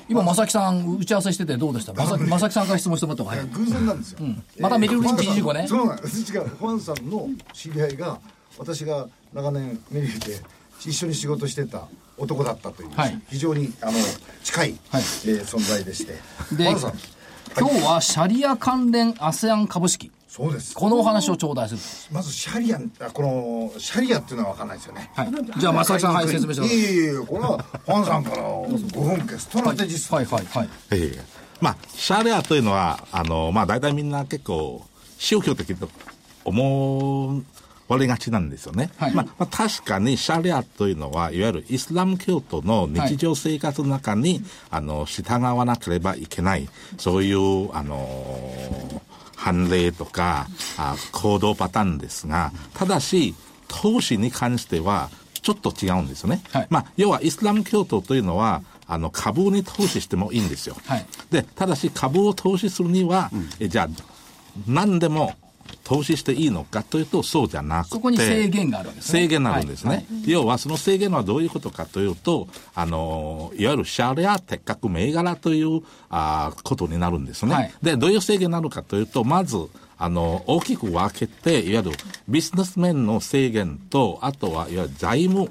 今正木さん打ち合わせしててどうでした？正木さんから質問してもらった方がいい偶然なんですよ、うん、またメリルリンチ25ね。そうなんです。違うホアンさんの知り合いが私が長年メリルで一緒に仕事してた男だったという、はい、非常にあの近い、はい、えー、存在でして。で今日はシャリア関連 ASEAN 株式。そうです。このお話を頂戴するまずシャリアこのシャリアっていうのは分かんないですよね、はい、じゃあ正木さんはい説明してくださいいやいやこれはファンさんからご本家ストラテジスト。はいはいはい、えー、まあシャリアというのはあのまあ大体みんな結構宗教的と思うわれがちなんですよね。はい、まあ、まあ、確かにシャリアというのは、いわゆるイスラム教徒の日常生活の中に、はい、あの、従わなければいけない、そういう、あの判例とかあ行動パターンですが、ただし、投資に関しては、ちょっと違うんですよね。はい、まあ、要はイスラム教徒というのは、あの株に投資してもいいんですよ。はい、で、ただし株を投資するには、うん、えじゃあ、何でも投資していいのかというと、そうじゃなくて。そこに制限があるわけですね。制限があるんですね。はいはい、要は、その制限はどういうことかというと、あの、いわゆるシャレア鉄格銘柄というあことになるんですね、はい、で、どういう制限になるかというと、まず、あの、大きく分けて、いわゆるビジネス面の制限と、あとは、いわゆる財務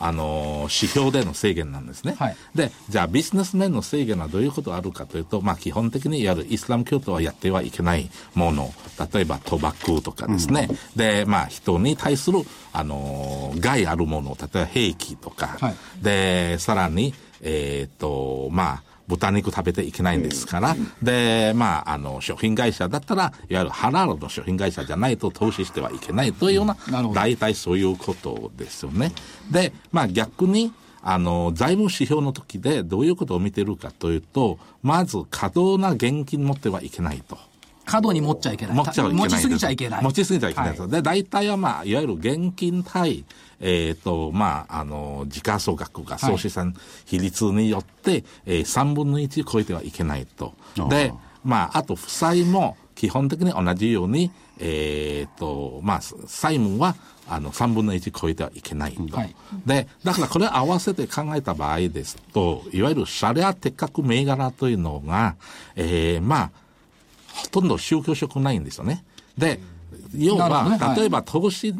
あの、指標での制限なんですね。はい、で、じゃあビジネス面の制限はどういうことがあるかというと、まあ基本的にいわゆるイスラム教徒はやってはいけないもの、例えば賭博とかですね。うん、で、まあ人に対する、あの、害あるもの、例えば兵器とか、はい、で、さらに、えっ、ー、と、まあ、豚肉食べていけないんですから、で、まあ、あの、食品会社だったら、いわゆるハラールの食品会社じゃないと投資してはいけないというような、大体そういうことですよね。で、まあ逆に、あの、財務指標の時でどういうことを見てるかというと、まず過度な現金持ってはいけないと。過度に持っちゃいけない。持っちゃいけない。持ちすぎちゃいけない。持ちすぎちゃいけない。はい、で、大体はまあ、いわゆる現金対、えっ、ー、と、まあ、あの、時価総額が総資産比率によって、はい、えー、3分の1超えてはいけないと。で、まあ、あと、負債も基本的に同じように、えっ、ー、と、まあ、債務は、あの、3分の1超えてはいけないと。はい、で、だからこれ合わせて考えた場合ですと、いわゆるシャレア鉄格銘柄というのが、えー、まあ、ほとんど宗教色ないんですよね。で、要は、ね。はい、例えば投資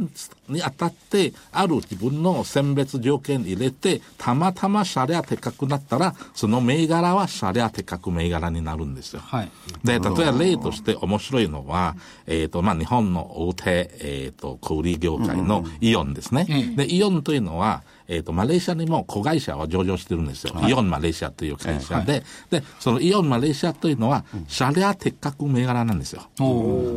にあたって、ある自分の選別条件入れて、たまたまシャレア高くなったら、その銘柄はシャレア高く銘柄になるんですよ。はい、で、例えば例として面白いのは、えっ、ー、と、まあ、日本の大手、えっ、ー、と、小売業界のイオンですね。うんうん、で、イオンというのは、えっ、ー、と、マレーシアにも子会社は上場してるんですよ。はい、イオンマレーシアという会社で、はい、で、そのイオンマレーシアというのは、シャレア鉄格銘柄なんですよ。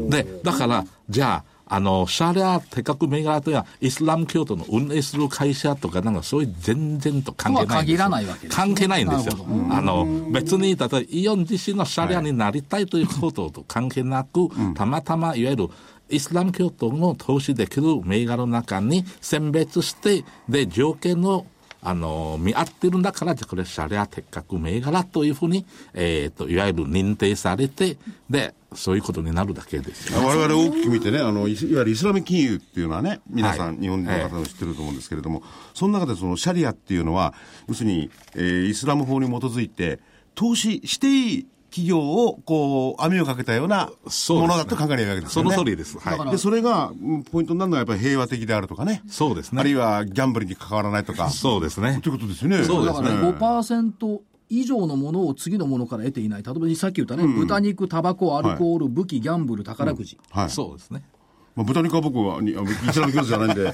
で、だから、じゃあ、あの、シャレア鉄格銘柄というのは、イスラム教徒の運営する会社とか、なんかそういう全然と関係ないんですよ。ない関係ないんですよ。あの、別に、例えばイオン自身のシャレアになりたいということと関係なく、たまたまいわゆるイスラム教徒の投資できる銘柄の中に選別して、で、条件のあの、見合ってるんだから、じゃこれ、シャレア鉄格銘柄というふうに、えっ、ー、と、いわゆる認定されて、で、そういうことになるだけです我々大きく見てね、あの、いわゆるイスラム金融っていうのはね、皆さん、はい、日本人の方も知ってると思うんですけれども、えその中でそのシャリアっていうのは、要するに、えー、イスラム法に基づいて、投資していい企業を、こう、網をかけたようなものだと考えるわけですよね。その通りです。はい。で、それが、ポイントになるのはやっぱり平和的であるとかね。そうですね。あるいは、ギャンブルに関わらないとか。そうですね。ということですよね。そうですね。だから5%以上のものを次のものから得ていない。例えばさっき言ったね、うん、豚肉、タバコ、アルコール、はい、武器、ギャンブル、宝くじ。うん、はい。そうですね。まあ、豚肉は僕は、イスラム教徒じゃないんで、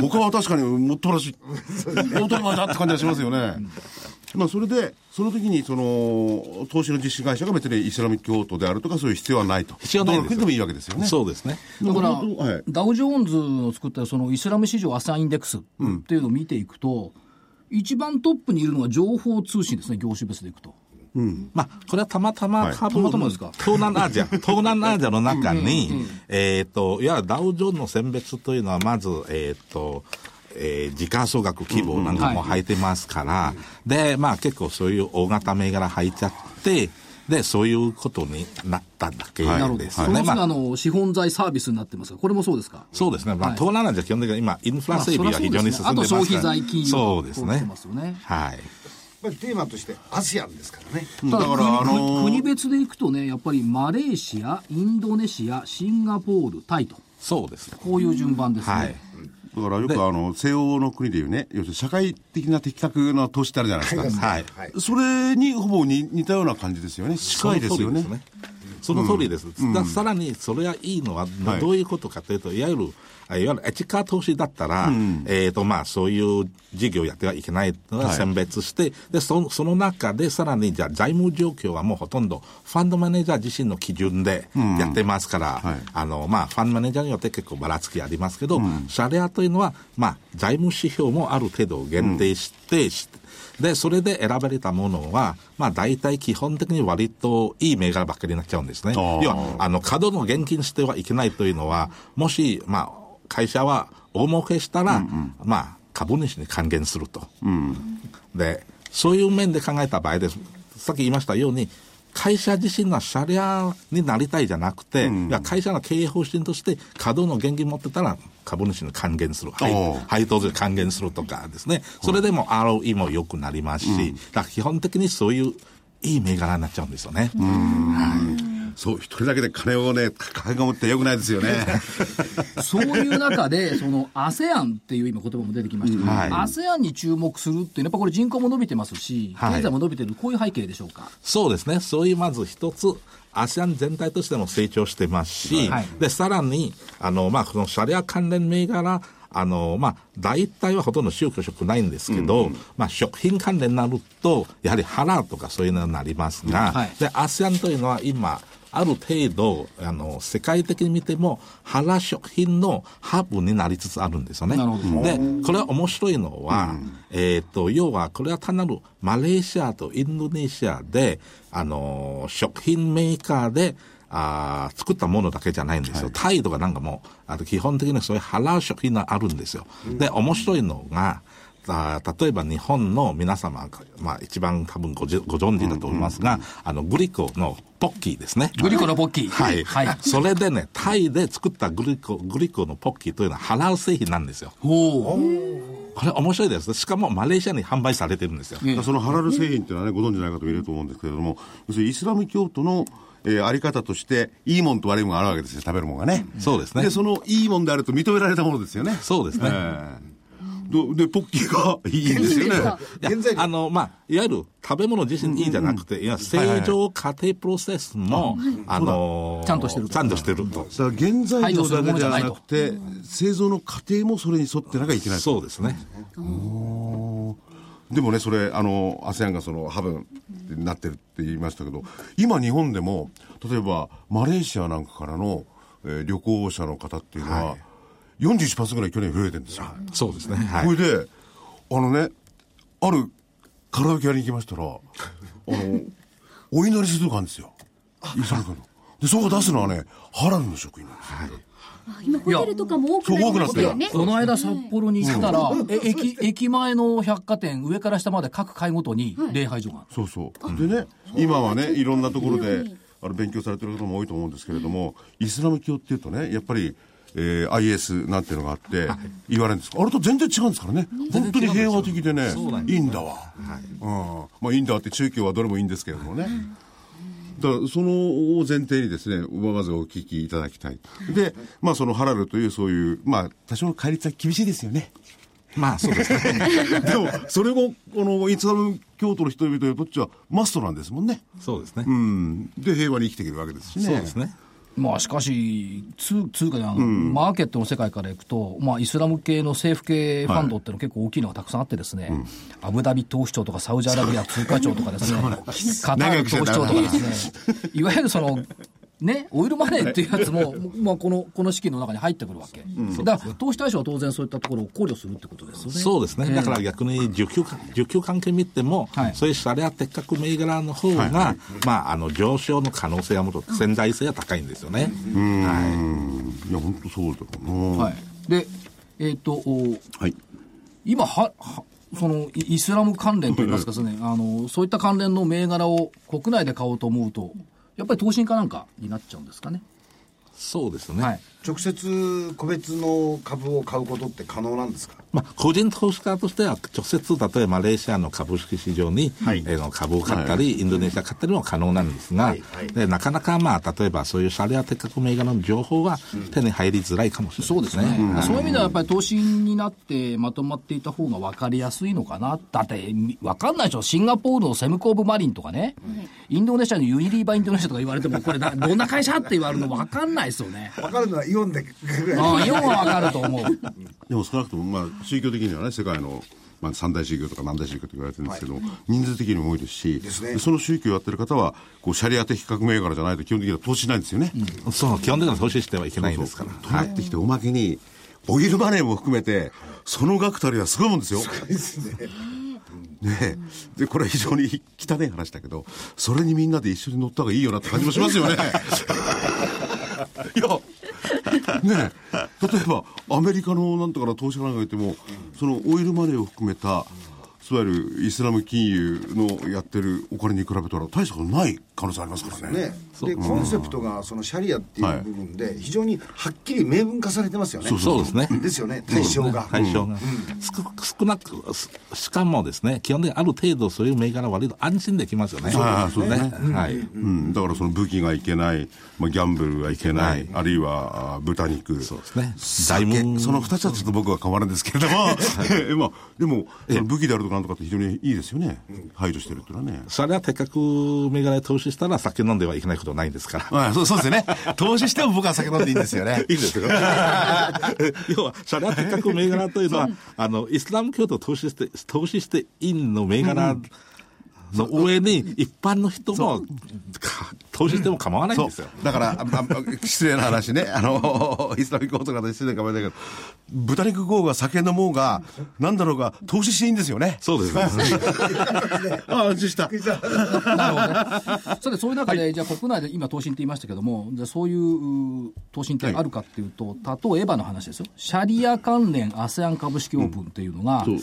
他は確かにもっとらしい、大人だって感じがしますよね。まあ、それで、その時に、その、投資の実施会社が別にイスラム教徒であるとか、そういう必要はないと。必要ないでもいいわけですよね。そうですね。だから、はい、ダウ・ジョーンズの作ったそのイスラム市場アサインデックスっていうのを見ていくと、うん、一番トップにいるのは情報通信ですね、業種別でいくと。うん、まあ、これはたまたま東南アジア、東南アジアの中に、えっと、いわゆるダウジョーンの選別というのは、まず、えっ、ー、と、えー、時価総額規模なんかも入ってますから、で、まあ結構そういう大型銘柄入っちゃって、で、そういうことになっただけですね。はい、まあ、あの、資本財サービスになってますが、これもそうですか？そうですね。まあ、東南アジア基本的に今、インフラ整備が非常に進んでますから、ね、あと消費財金融そうですね。はい。ぱりテーマとしてアジアンですからね。だから、あのー、国別でいくとね、やっぱりマレーシア、インドネシア、シンガポール、タイと。そうです。こういう順番ですね。はいだからよくあの西欧の国でいうね、要するに社会的な的確な投資ってあるじゃないですか、はい、それにほぼに似たような感じですよね、近いですよね。その通りです。うん、さらにそれはいいのは、どうい。うことかというと、いわゆるいわゆるエチカ投資だったら、うん、えっ、ー、と、まあ、そういう事業をやってはいけないのは選別して、はい、で、そその中でさらに、じゃあ、財務状況はもうほとんど、ファンドマネージャー自身の基準でやってますから、うんはい、あの、まあ、ファンドマネージャーによって結構ばらつきありますけど、うん、シャレアというのは、まあ、財務指標もある程度限定して、で、それで選ばれたものは、まあ大体基本的に割といい銘柄ばっかりになっちゃうんですね。要は、あの、過度の現金してはいけないというのは、もし、まあ、会社は大儲けしたら、うんうん、まあ、株主に還元すると、うん、で、そういう面で考えた場合です。さっき言いましたように、会社自身がシャレアになりたいじゃなくて、うん、いや会社の経営方針として、稼働の現金持ってたら、株主に還元する、配配当税還元するとかですね、それでも ROE も良くなりますし、うん、基本的にそういういい銘柄になっちゃうんですよね。はいそう、一人だけで金をね、抱え込むってよくないですよね。そういう中で、その ASEAN っていう今言葉も出てきましたけど、はい、ASEAN に注目するっていうのは、やっぱこれ人口も伸びてますし、経済も伸びてる、こういう背景でしょうか？そうですね。そういうまず一つ、ASEAN 全体としても成長してますし、はい、で、さらに、あの、まあ、このシャリア関連銘柄、あの、まあ、大体はほとんど宗教色ないんですけど、うんうん、まあ、食品関連になると、やはりハラとかそういうのになりますが、はい、で、ASEAN というのは今、ある程度、あの、世界的に見ても、原食品のハブになりつつあるんですよね。で、これは面白いのは、うん、えっ、と、要は、これは単なるマレーシアとインドネシアで、あの、食品メーカーで、あ作ったものだけじゃないんですよ。はい、タイとかなんかも、あの基本的にそういうハラ食品があるんですよ。で、面白いのが、あ例えば日本の皆様、まあ、一番多分ごご存知だと思いますが、うんうん、あのグリコのポッキーですね。グリコのポッキー。はい。はい、それでね、タイで作ったグリコ、グリコのポッキーというのはハラル製品なんですよ。ほう。これ面白いです。しかもマレーシアに販売されてるんですよ。そのハラル製品っていうのはね、ご存知ない方もいると思うんですけれども、要するにイスラム教徒のえー、あり方として、いいもんと悪いもんがあるわけですよ、食べるもんがね。そうですね。で、そのいいもんであると認められたものですよね。そうですね。えーで、ポッキーがいいんですよね。あの、まあ、いわゆる食べ物自身いいじゃなくて、いや、正常家庭プロセスも、あのちゃんとしてる。ちゃんとしてると。原材料だけじゃなくて、製造の過程もそれに沿ってなきゃいけない。そうですね。でもね、それ、あの、ASEAN がそのハブになってるって言いましたけど、今日本でも、例えば、マレーシアなんかからの、えー、旅行者の方っていうのは、はい41%ぐらい去年増えてるんですよ。そうですね。はい。これで、あのね、あるカラオケ屋に行きましたら、あの、お祈りするとこあるんですよ。イスラムの。で、そこ出すのはね、ハラルの職員なんですよ。はい今ホテルとかも多くなってよ。ね。この間札幌に行ったら、え駅駅前の百貨店上から下まで各階ごとに礼拝所が、そうそう。でね今はねいろんなところであの勉強されてる方も多いと思うんですけれどもイスラム教っていうとねやっぱりえー、IS なんていうのがあって、言われるんですあれと全然違うんですからね。本当に平和的でね、いいんだわ。はい、うん。まあいいんだって中京はどれもいいんですけれどもね。だからその前提にですね、まずお聞きいただきたい。で、まあそのハラルというそういう、まあ多少の戒律は厳しいですよね。まあそうですね。でも、それも、このイスラム教徒の人々にとってはマストなんですもんね。そうですね。うん。で、平和に生きていけるわけですしね。そうですね。まあ、しかし、通通貨で、うん、マーケットの世界からいくと、まあ、イスラム系の政府系ファンドっていうのは結構大きいのがたくさんあってですね、はいアブダビ投資庁とかサウジアラビア通貨庁とかですね、カタール投資庁とかですね、いわゆるその、ね、オイルマネーっていうやつも、まあ、この、この資金の中に入ってくるわけ。うん、だから、投資対象は当然そういったところを考慮するってことですよね。そうですね。だから逆に需給、需給関係見ても、はい、そういうシャレア鉄格銘柄の方が、はいはい、まあ、あの、上昇の可能性はもっと潜在性は高いんですよね。うん。はい。いや、本当そうだな。はい。で、えっ、ー、と、はい。今は、は、そのイスラム関連といいますかですね、あの、そういった関連の銘柄を国内で買おうと思うと、やっぱり投資家なんかになっちゃうんですかね。そうですね、はい、直接個別の株を買うことって可能なんですか、まあ、個人投資家としては直接例えばマレーシアの株式市場に、はい、えー、株を買ったり、はい、インドネシア買ったりも可能なんですが、はい。はい、でなかなか、まあ、例えばそういうシャレアテック銘柄の情報は手に入りづらいかもしれない、そうですね、うん、そういう意味ではやっぱり投資になってまとまっていた方が分かりやすいのかな。だって分かんないでしょ。シンガポールのセムコーブマリンとかね、インドネシアのユニリーバインドネシアとか言われてもこれどんな会社って言われるの分かんないですよね。分かるのはイオンでぐらいああイオンは分かると思うでも少なくともまあ宗教的にはね世界のまあ、三大宗教とか何大宗教と言われてるんですけども、はい、人数的にも多いですし、ね、その宗教をやってる方は、こうシャリア的革命からじゃないと基本的には投資しないんですよね。うん、そう、基本的には投資してはいけないんですから。となってきて、おまけに、オイルマネーも含めて、その額たりはすごいもんですよ。すごいですね。ねで、これは非常に汚い話だけど、それにみんなで一緒に乗った方がいいよなって感じもしますよね。いや、ね例えばアメリカのなんとかの投資家なんか言っても、そのオイルマネーを含めたいわゆるイスラム金融のやってるお金に比べたら大したことない可能性ありますからね。ねで、コンセプトがそのシャリアっていう部分で、非常にはっきり明文化されてますよね。そうですね。ですよね、対象が。対象が。少なく、しかもですね、基本的にある程度そういう銘柄は割と安心できますよね。そうですね。はい。うん。だからその武器がいけない、まあ、ギャンブルがいけない、あるいは豚肉。そうですね。大その二つはちょっと僕は変わるんですけれども、まあ、でも、武器であるとかなんとかって非常にいいですよね。排除してるっていうのはね。それは高く銘柄に投資したら酒飲んではいけないことないんですから。あそうそうですね。投資しても僕は酒飲んでいいんですよね。いいんですよ。要は、シャリア的確銘柄というのは、あの、イスラム教徒投資して、投資していいの銘柄、うんの上に一般の人も投資しても構わないんですよ。だからあ、失礼な話ね、あの、イスラミック法とかで失礼かもしれないけど、豚肉豪が酒飲もうが、なんだろうが、投資していいんですよね。そうです。あ、安心した。なるほどね。さて、そういう中で、はい、じゃあ国内で今投資って言いましたけども、じゃそういう投資ってあるかっていうと、例えばの話ですよ。シャリア関連 ASEAN 株式オープンっていうのが、うんうん、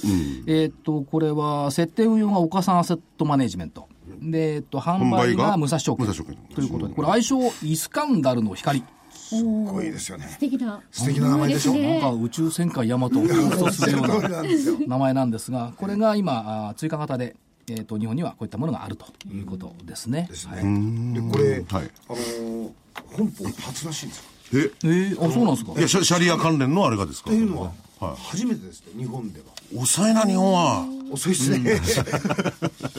えっと、これは、設定運用が岡三アセットマネジメント。で、えっと、販売が武蔵証券。ということで、これ愛称イスカンダルの光。すごいですよね。素敵な。素敵な名前でしょ。なんか宇宙戦艦ヤマトを放送するような名前なんですが、これが今、追加型で、えっ、と、日本にはこういったものがあるということですね。ですね。で、これ、はい、あの本邦初らしいんですかええー、あ、そうなんですか？いやシャリア関連のあれがですか？っていうのは、はい、初めてですね、日本では。遅いな、日本は。遅いですね。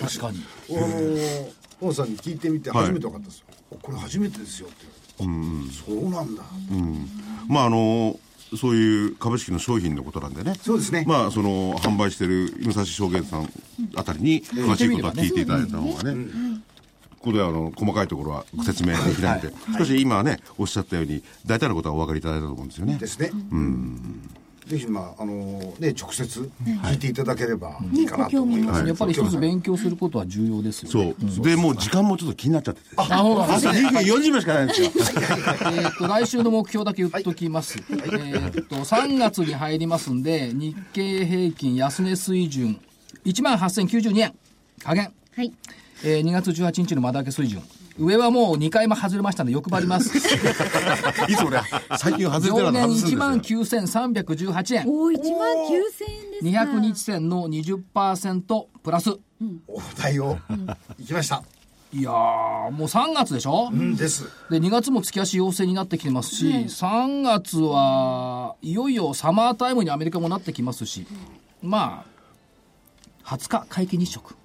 確かに。あの本さんに聞いてみて初めて分かったんですよ。これ初めてですよって。うん、そうなんだ。うん。まああのそういう株式の商品のことなんでね。そうですね。まあ、その、販売してる武蔵証券さんあたりに、詳しいことは聞いていただいた方がね。ここであの細かいところはご説明できないので、しかし今ね、おっしゃったように、大体のことはお分かりいただいたと思うんですよね。ですね。うん。ぜひ、まああのね、直接聞いていただければいいかなと思います、やっぱり一つ勉強することは重要ですよね。そう。で、もう時間もちょっと気になっちゃってて。あ、ほら、朝40秒しかないんですよ。えっと、来週の目標だけ言っときます。えっと、3月に入りますんで、日経平均安値水準、1万8092円、加減。はい。えー、2月18日の間だけ水準。上はもう2回も外れましたので欲張ります。いつ俺、最近外れてるの上限1万9318円。おお、1万9000円ですか。200日線の20%プラス。うん、お題を、うん、いきました。いやもう3月でしょ、うん、です。で、2月も月足要請になってきてますし、うん、3月はいよいよサマータイムにアメリカもなってきますし、まあ、20日皆既日食。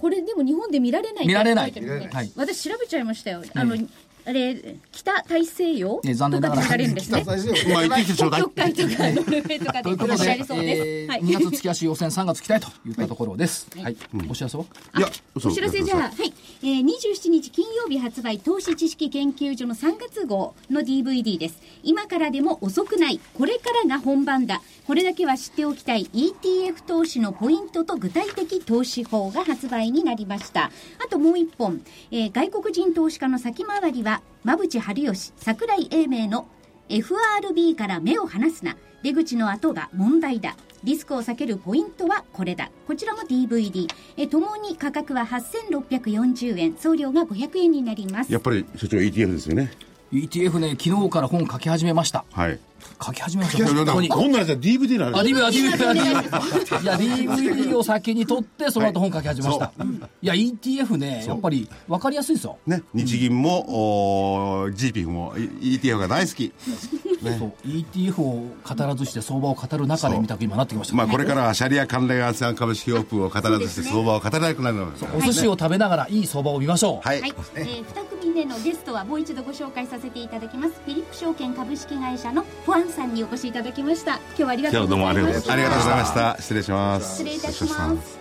これでも日本で見られない見られない、はい、私調べちゃいましたよ、あのあれ、北大西洋？ね、残念ながら。北大西洋。まあ、行ってきてちょうだい。北海とかノルウェーとかでいらっしゃりそうです。2月月足予選3月期待といったところです。はい。お知らせは？いや、お知らせじゃあ、はい。えー、27日金曜日発売、投資知識研究所の3月号の DVD です。今からでも遅くない。これからが本番だ。これだけは知っておきたい ETF 投資のポイントと具体的投資法が発売になりました。あともう一本、えー、外国人投資家の先回りは馬淵春吉、櫻井英明の FRB から目を離すな。出口の後が問題だ。リスクを避けるポイントはこれだ。こちらも DVD。え、ともに価格は8640円。送料が500円になります。やっぱり所長 ETF ですよね。ETF ね、昨日から本書き始めました。はい。書き始めました。こんなやつは DVD なんですあ、DVD、DVD。いや、DVD を先に取って、その後本書き始めました。い。や、ETF ね、やっぱり分かりやすいですよ。ね、日銀も、GP も ETF が大好き。ね、そう。ETF を語らずして相場を語る中で見たく今なってきました、まあ、これからはシャリア関連アセアン株式オープンを語らずして相場を語らなくなるのお寿司を食べながらいい相場を見ましょう。はい、はい、えー、2組目のゲストはもう一度ご紹介させていただきます。フィリップ証券株式会社のファンさんにお越しいただきました。今日はありがとうございました。ありがとうございました。失礼します。失礼いたします